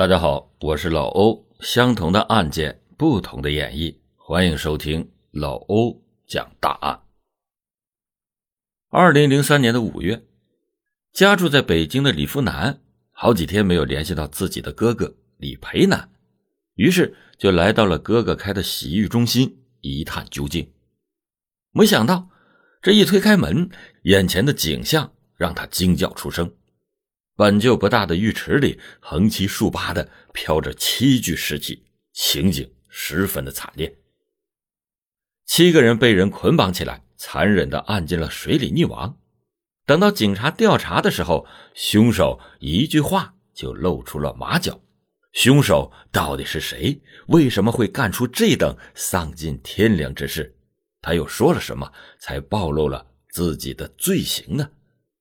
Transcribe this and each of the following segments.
大家好，我是老欧。相同的案件，不同的演绎，欢迎收听老欧讲大案。二零零三年的五月，家住在北京的李福南好几天没有联系到自己的哥哥李培南，于是就来到了哥哥开的洗浴中心一探究竟。没想到，这一推开门，眼前的景象让他惊叫出声。本就不大的浴池里，横七竖八的飘着七具尸体，情景十分的惨烈。七个人被人捆绑起来，残忍的按进了水里溺亡。等到警察调查的时候，凶手一句话就露出了马脚：凶手到底是谁？为什么会干出这等丧尽天良之事？他又说了什么，才暴露了自己的罪行呢？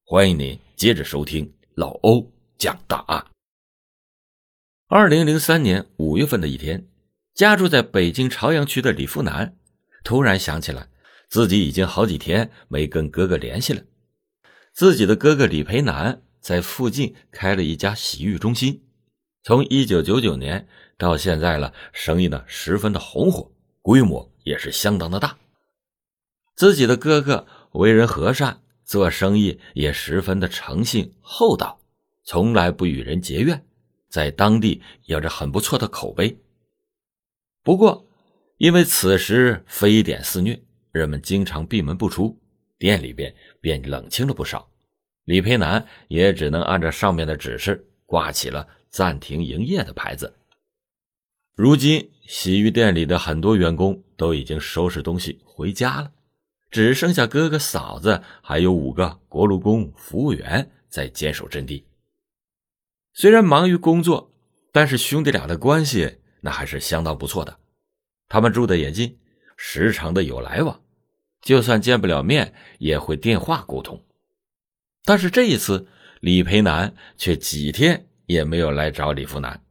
欢迎您接着收听。老欧讲大案。二零零三年五月份的一天，家住在北京朝阳区的李富南突然想起来，自己已经好几天没跟哥哥联系了。自己的哥哥李培南在附近开了一家洗浴中心，从一九九九年到现在了，生意呢十分的红火，规模也是相当的大。自己的哥哥为人和善。做生意也十分的诚信厚道，从来不与人结怨，在当地有着很不错的口碑。不过，因为此时非典肆虐，人们经常闭门不出，店里边便冷清了不少。李培南也只能按照上面的指示，挂起了暂停营业的牌子。如今，洗浴店里的很多员工都已经收拾东西回家了。只剩下哥哥、嫂子，还有五个锅炉工、服务员在坚守阵地。虽然忙于工作，但是兄弟俩的关系那还是相当不错的。他们住的也近，时常的有来往，就算见不了面，也会电话沟通。但是这一次，李培南却几天也没有来找李福南。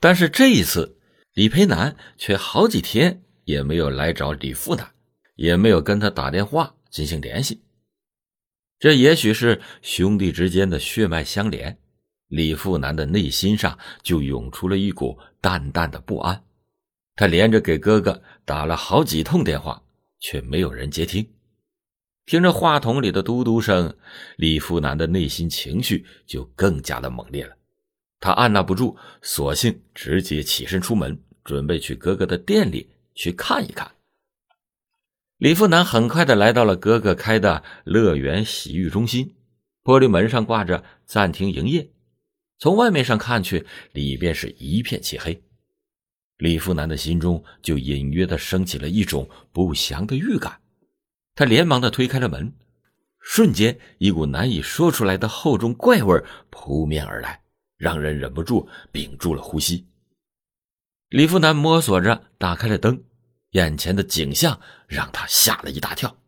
但是这一次，李培南却好几天也没有来找李富南。也没有跟他打电话进行联系，这也许是兄弟之间的血脉相连。李富南的内心上就涌出了一股淡淡的不安。他连着给哥哥打了好几通电话，却没有人接听。听着话筒里的嘟嘟声，李富南的内心情绪就更加的猛烈了。他按捺不住，索性直接起身出门，准备去哥哥的店里去看一看。李富南很快的来到了哥哥开的乐园洗浴中心，玻璃门上挂着暂停营业。从外面上看去，里边是一片漆黑。李富南的心中就隐约的升起了一种不祥的预感，他连忙的推开了门，瞬间一股难以说出来的厚重怪味扑面而来，让人忍不住屏住了呼吸。李富南摸索着打开了灯。眼前的景象让他吓了一大跳。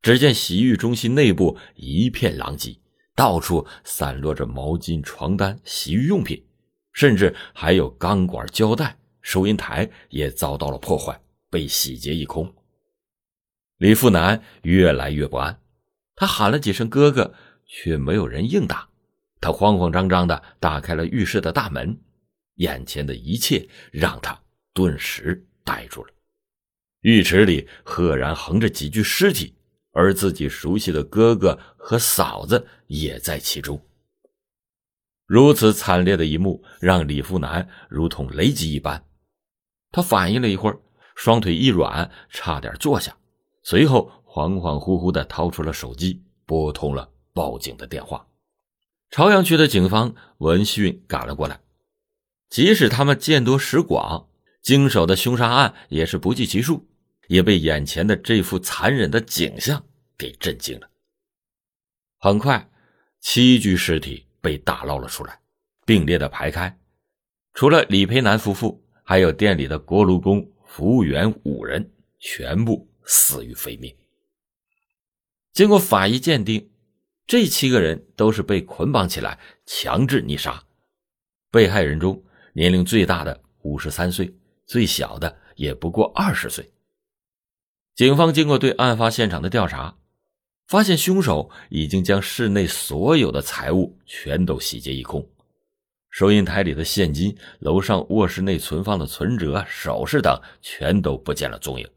只见洗浴中心内部一片狼藉，到处散落着毛巾、床单、洗浴用品，甚至还有钢管、胶带，收银台也遭到了破坏，被洗劫一空。李富南越来越不安，他喊了几声“哥哥”，却没有人应答。他慌慌张张的打开了浴室的大门，眼前的一切让他顿时呆住了。浴池里赫然横着几具尸体，而自己熟悉的哥哥和嫂子也在其中。如此惨烈的一幕让李富南如同雷击一般，他反应了一会儿，双腿一软，差点坐下，随后恍恍惚惚地掏出了手机，拨通了报警的电话。朝阳区的警方闻讯赶了过来，即使他们见多识广，经手的凶杀案也是不计其数。也被眼前的这幅残忍的景象给震惊了。很快，七具尸体被打捞了出来，并列的排开。除了李培南夫妇，还有店里的锅炉工、服务员五人，全部死于非命。经过法医鉴定，这七个人都是被捆绑起来强制溺杀。被害人中，年龄最大的五十三岁，最小的也不过二十岁。警方经过对案发现场的调查，发现凶手已经将室内所有的财物全都洗劫一空，收银台里的现金、楼上卧室内存放的存折、首饰等全都不见了踪影。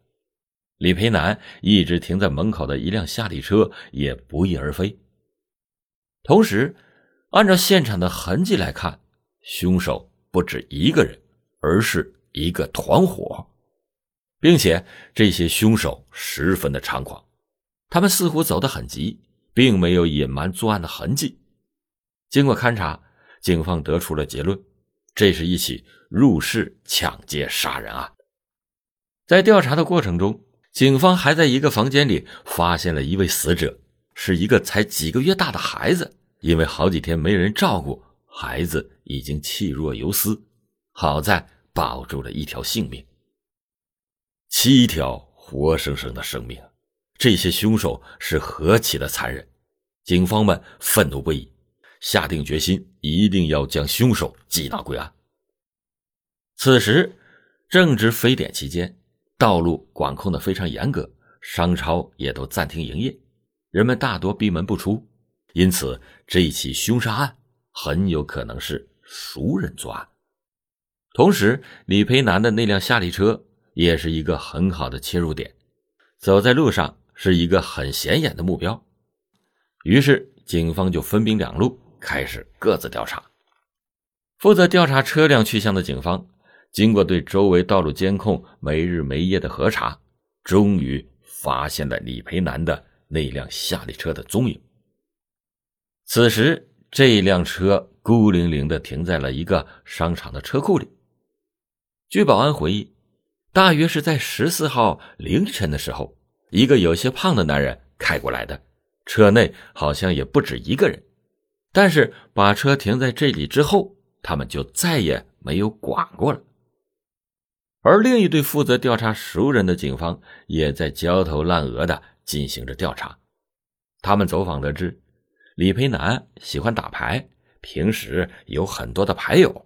李培南一直停在门口的一辆夏利车也不翼而飞。同时，按照现场的痕迹来看，凶手不止一个人，而是一个团伙，并且这些凶手十分的猖狂，他们似乎走得很急，并没有隐瞒作案的痕迹。经过勘查，警方得出了结论：这是一起入室抢劫杀人案。在调查的过程中，警方还在一个房间里发现了一位死者，是一个才几个月大的孩子。因为好几天没人照顾，孩子已经气若游丝，好在保住了一条性命。七条活生生的生命，这些凶手是何其的残忍！警方们愤怒不已，下定决心一定要将凶手缉拿归案。此时正值非典期间，道路管控的非常严格，商超也都暂停营业，人们大多闭门不出。因此，这一起凶杀案很有可能是熟人作案。同时，李培南的那辆夏利车也是一个很好的切入点，走在路上是一个很显眼的目标。于是，警方就分兵两路，开始各自调查。负责调查车辆去向的警方，经过对周围道路监控没日没夜的核查，终于发现了李培南的那辆夏利车的踪影。此时，这辆车孤零零的停在了一个商场的车库里。据保安回忆，大约是在十四号凌晨的时候，一个有些胖的男人开过来的，车内好像也不止一个人。但是把车停在这里之后，他们就再也没有管过了。而另一队负责调查熟人的警方也在焦头烂额的进行着调查。他们走访得知。李培南喜欢打牌，平时有很多的牌友，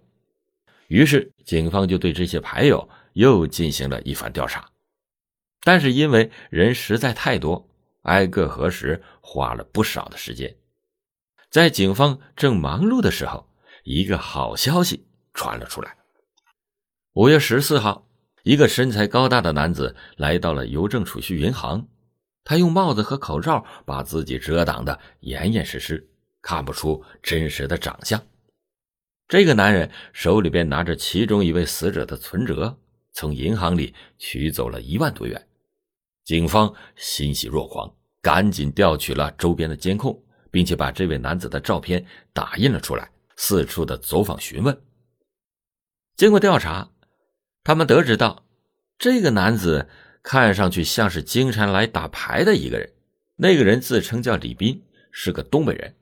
于是警方就对这些牌友又进行了一番调查，但是因为人实在太多，挨个核实花了不少的时间。在警方正忙碌的时候，一个好消息传了出来：五月十四号，一个身材高大的男子来到了邮政储蓄银行。他用帽子和口罩把自己遮挡的严严实实，看不出真实的长相。这个男人手里边拿着其中一位死者的存折，从银行里取走了一万多元。警方欣喜若狂，赶紧调取了周边的监控，并且把这位男子的照片打印了出来，四处的走访询问。经过调查，他们得知到这个男子。看上去像是经常来打牌的一个人，那个人自称叫李斌，是个东北人，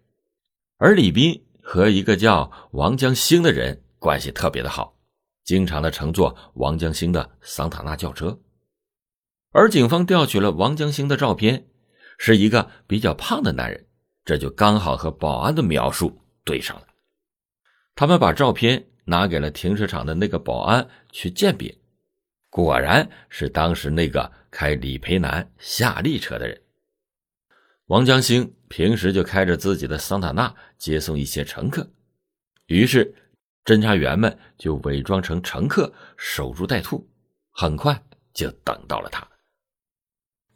而李斌和一个叫王江兴的人关系特别的好，经常的乘坐王江兴的桑塔纳轿车。而警方调取了王江兴的照片，是一个比较胖的男人，这就刚好和保安的描述对上了。他们把照片拿给了停车场的那个保安去鉴别。果然是当时那个开李培南夏利车的人。王江兴平时就开着自己的桑塔纳接送一些乘客，于是侦查员们就伪装成乘客守株待兔，很快就等到了他。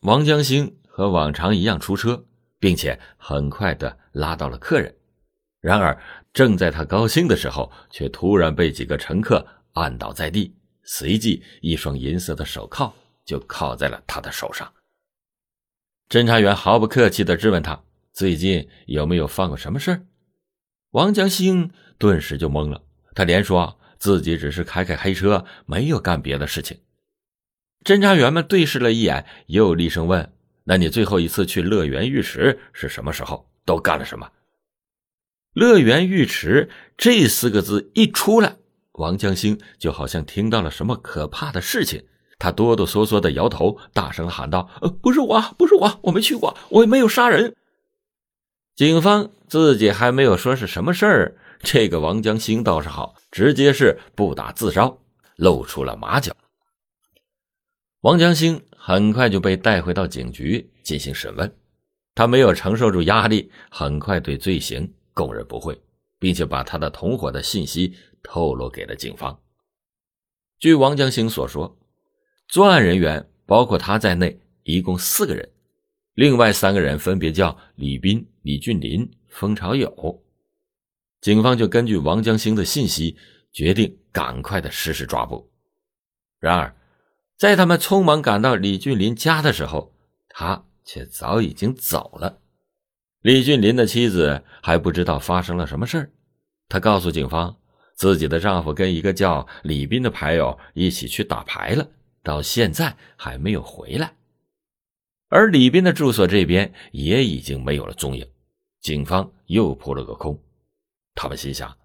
王江兴和往常一样出车，并且很快的拉到了客人。然而正在他高兴的时候，却突然被几个乘客按倒在地。随即，一双银色的手铐就铐在了他的手上。侦查员毫不客气的质问他：“最近有没有犯过什么事儿？”王江兴顿时就懵了，他连说自己只是开开黑车，没有干别的事情。侦查员们对视了一眼，又厉声问：“那你最后一次去乐园浴池是什么时候？都干了什么？”“乐园浴池”这四个字一出来。王江兴就好像听到了什么可怕的事情，他哆哆嗦嗦的摇头，大声喊道：“呃，不是我，不是我，我没去过，我也没有杀人。”警方自己还没有说是什么事儿，这个王江兴倒是好，直接是不打自招，露出了马脚。王江兴很快就被带回到警局进行审问，他没有承受住压力，很快对罪行供认不讳。并且把他的同伙的信息透露给了警方。据王江兴所说，作案人员包括他在内，一共四个人，另外三个人分别叫李斌、李俊林、封朝友。警方就根据王江兴的信息，决定赶快的实施抓捕。然而，在他们匆忙赶到李俊林家的时候，他却早已经走了。李俊林的妻子还不知道发生了什么事儿，她告诉警方，自己的丈夫跟一个叫李斌的牌友一起去打牌了，到现在还没有回来。而李斌的住所这边也已经没有了踪影，警方又扑了个空。他们心想，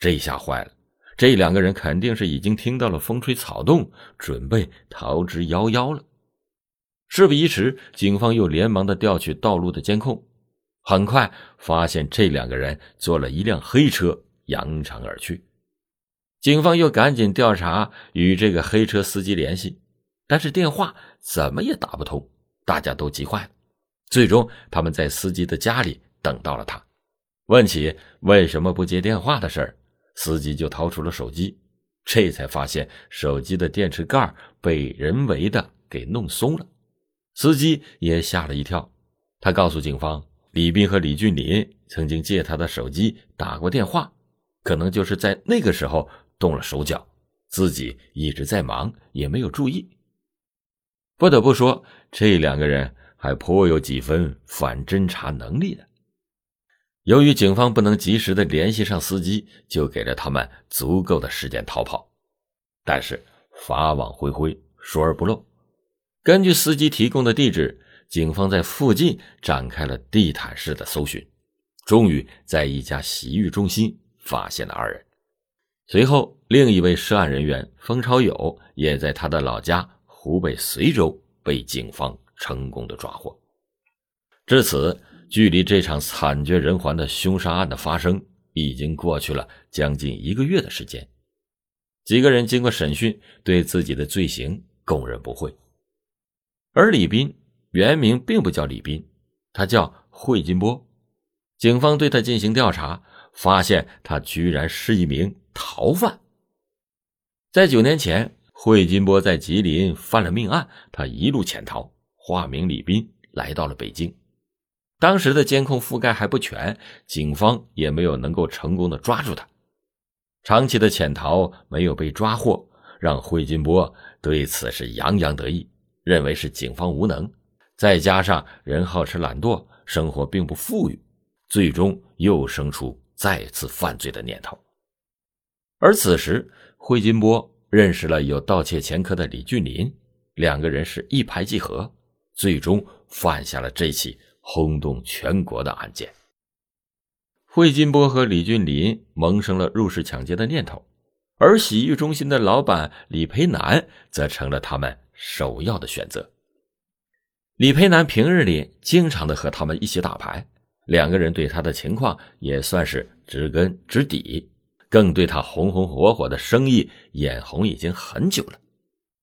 这下坏了，这两个人肯定是已经听到了风吹草动，准备逃之夭夭了。事不宜迟，警方又连忙的调取道路的监控。很快发现这两个人坐了一辆黑车扬长而去，警方又赶紧调查与这个黑车司机联系，但是电话怎么也打不通，大家都急坏了。最终，他们在司机的家里等到了他，问起为什么不接电话的事儿，司机就掏出了手机，这才发现手机的电池盖被人为的给弄松了，司机也吓了一跳，他告诉警方。李斌和李俊林曾经借他的手机打过电话，可能就是在那个时候动了手脚，自己一直在忙，也没有注意。不得不说，这两个人还颇有几分反侦查能力的。由于警方不能及时的联系上司机，就给了他们足够的时间逃跑。但是法网恢恢，疏而不漏。根据司机提供的地址。警方在附近展开了地毯式的搜寻，终于在一家洗浴中心发现了二人。随后，另一位涉案人员封朝友也在他的老家湖北随州被警方成功的抓获。至此，距离这场惨绝人寰的凶杀案的发生已经过去了将近一个月的时间。几个人经过审讯，对自己的罪行供认不讳，而李斌。原名并不叫李斌，他叫惠金波。警方对他进行调查，发现他居然是一名逃犯。在九年前，惠金波在吉林犯了命案，他一路潜逃，化名李斌，来到了北京。当时的监控覆盖还不全，警方也没有能够成功的抓住他。长期的潜逃没有被抓获，让惠金波对此是洋洋得意，认为是警方无能。再加上人好吃懒惰，生活并不富裕，最终又生出再次犯罪的念头。而此时，惠金波认识了有盗窃前科的李俊林，两个人是一拍即合，最终犯下了这起轰动全国的案件。惠金波和李俊林萌生了入室抢劫的念头，而洗浴中心的老板李培南则成了他们首要的选择。李培南平日里经常的和他们一起打牌，两个人对他的情况也算是知根知底，更对他红红火火的生意眼红已经很久了。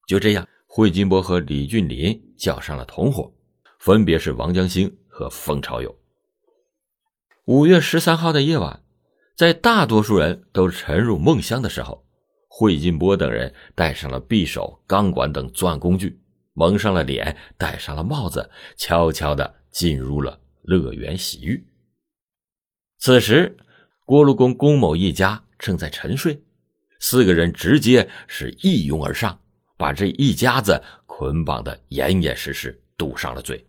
就这样，惠金波和李俊林叫上了同伙，分别是王江兴和冯朝友。五月十三号的夜晚，在大多数人都沉入梦乡的时候，惠金波等人带上了匕首、钢管等作案工具。蒙上了脸，戴上了帽子，悄悄的进入了乐园洗浴。此时，锅炉工龚某一家正在沉睡，四个人直接是一拥而上，把这一家子捆绑的严严实实，堵上了嘴。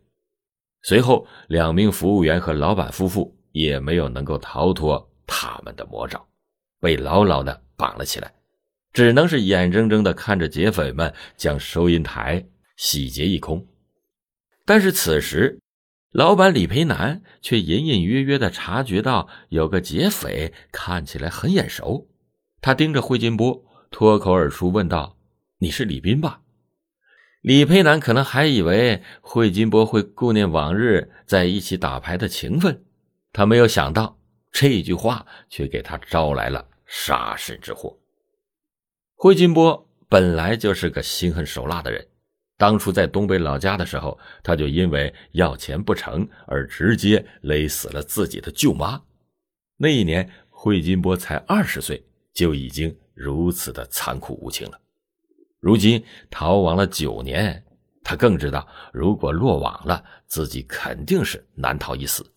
随后，两名服务员和老板夫妇也没有能够逃脱他们的魔爪，被牢牢的绑了起来，只能是眼睁睁的看着劫匪们将收银台。洗劫一空，但是此时，老板李培南却隐隐约约的察觉到有个劫匪看起来很眼熟。他盯着惠金波，脱口而出问道：“你是李斌吧？”李培南可能还以为惠金波会顾念往日在一起打牌的情分，他没有想到这句话却给他招来了杀身之祸。惠金波本来就是个心狠手辣的人。当初在东北老家的时候，他就因为要钱不成而直接勒死了自己的舅妈。那一年，惠金波才二十岁，就已经如此的残酷无情了。如今逃亡了九年，他更知道，如果落网了，自己肯定是难逃一死。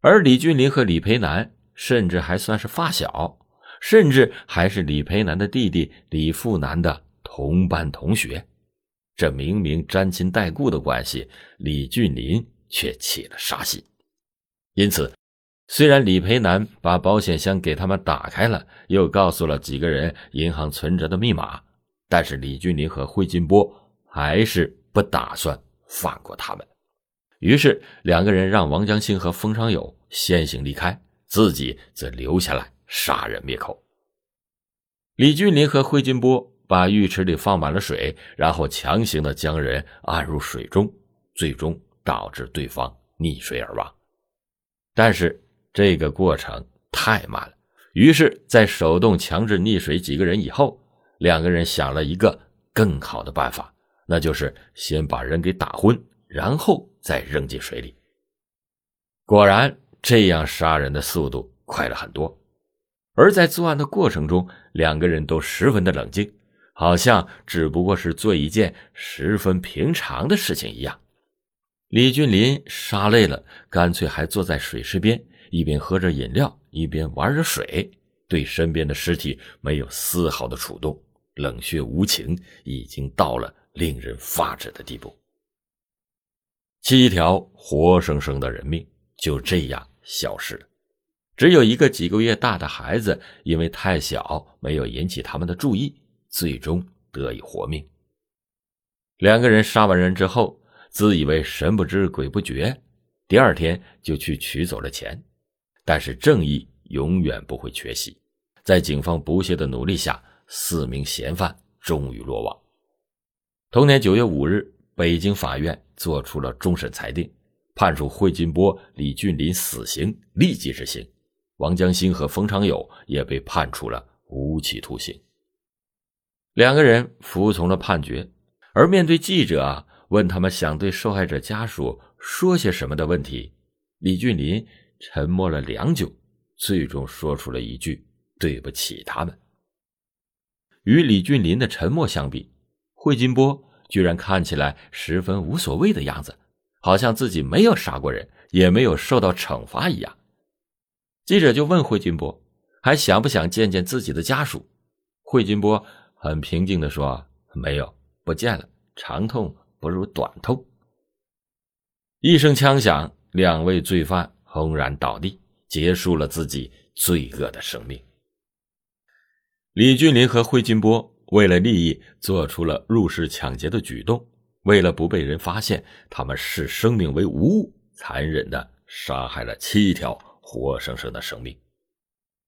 而李俊林和李培南甚至还算是发小，甚至还是李培南的弟弟李富南的同班同学。这明明沾亲带故的关系，李俊林却起了杀心。因此，虽然李培南把保险箱给他们打开了，又告诉了几个人银行存折的密码，但是李俊林和惠金波还是不打算放过他们。于是，两个人让王江兴和封长友先行离开，自己则留下来杀人灭口。李俊林和惠金波。把浴池里放满了水，然后强行的将人按入水中，最终导致对方溺水而亡。但是这个过程太慢了，于是，在手动强制溺水几个人以后，两个人想了一个更好的办法，那就是先把人给打昏，然后再扔进水里。果然，这样杀人的速度快了很多。而在作案的过程中，两个人都十分的冷静。好像只不过是做一件十分平常的事情一样。李俊林杀累了，干脆还坐在水池边，一边喝着饮料，一边玩着水，对身边的尸体没有丝毫的触动，冷血无情，已经到了令人发指的地步。七条活生生的人命就这样消失了，只有一个几个月大的孩子，因为太小，没有引起他们的注意。最终得以活命。两个人杀完人之后，自以为神不知鬼不觉，第二天就去取走了钱。但是正义永远不会缺席，在警方不懈的努力下，四名嫌犯终于落网。同年九月五日，北京法院作出了终审裁定，判处惠金波、李俊林死刑立即执行，王江兴和冯长友也被判处了无期徒刑。两个人服从了判决，而面对记者啊问他们想对受害者家属说些什么的问题，李俊林沉默了良久，最终说出了一句：“对不起他们。”与李俊林的沉默相比，惠金波居然看起来十分无所谓的样子，好像自己没有杀过人，也没有受到惩罚一样。记者就问惠金波：“还想不想见见自己的家属？”惠金波。很平静的说：“没有，不见了。长痛不如短痛。”一声枪响，两位罪犯轰然倒地，结束了自己罪恶的生命。李俊林和惠金波为了利益做出了入室抢劫的举动，为了不被人发现，他们视生命为无物，残忍的杀害了七条活生生的生命。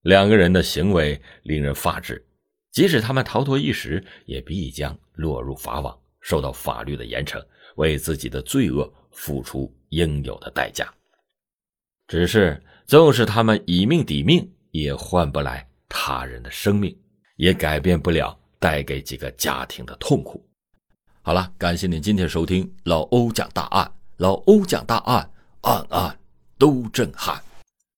两个人的行为令人发指。即使他们逃脱一时，也必将落入法网，受到法律的严惩，为自己的罪恶付出应有的代价。只是，纵使他们以命抵命，也换不来他人的生命，也改变不了带给几个家庭的痛苦。好了，感谢您今天收听老欧讲大案，老欧讲大案，案案都震撼。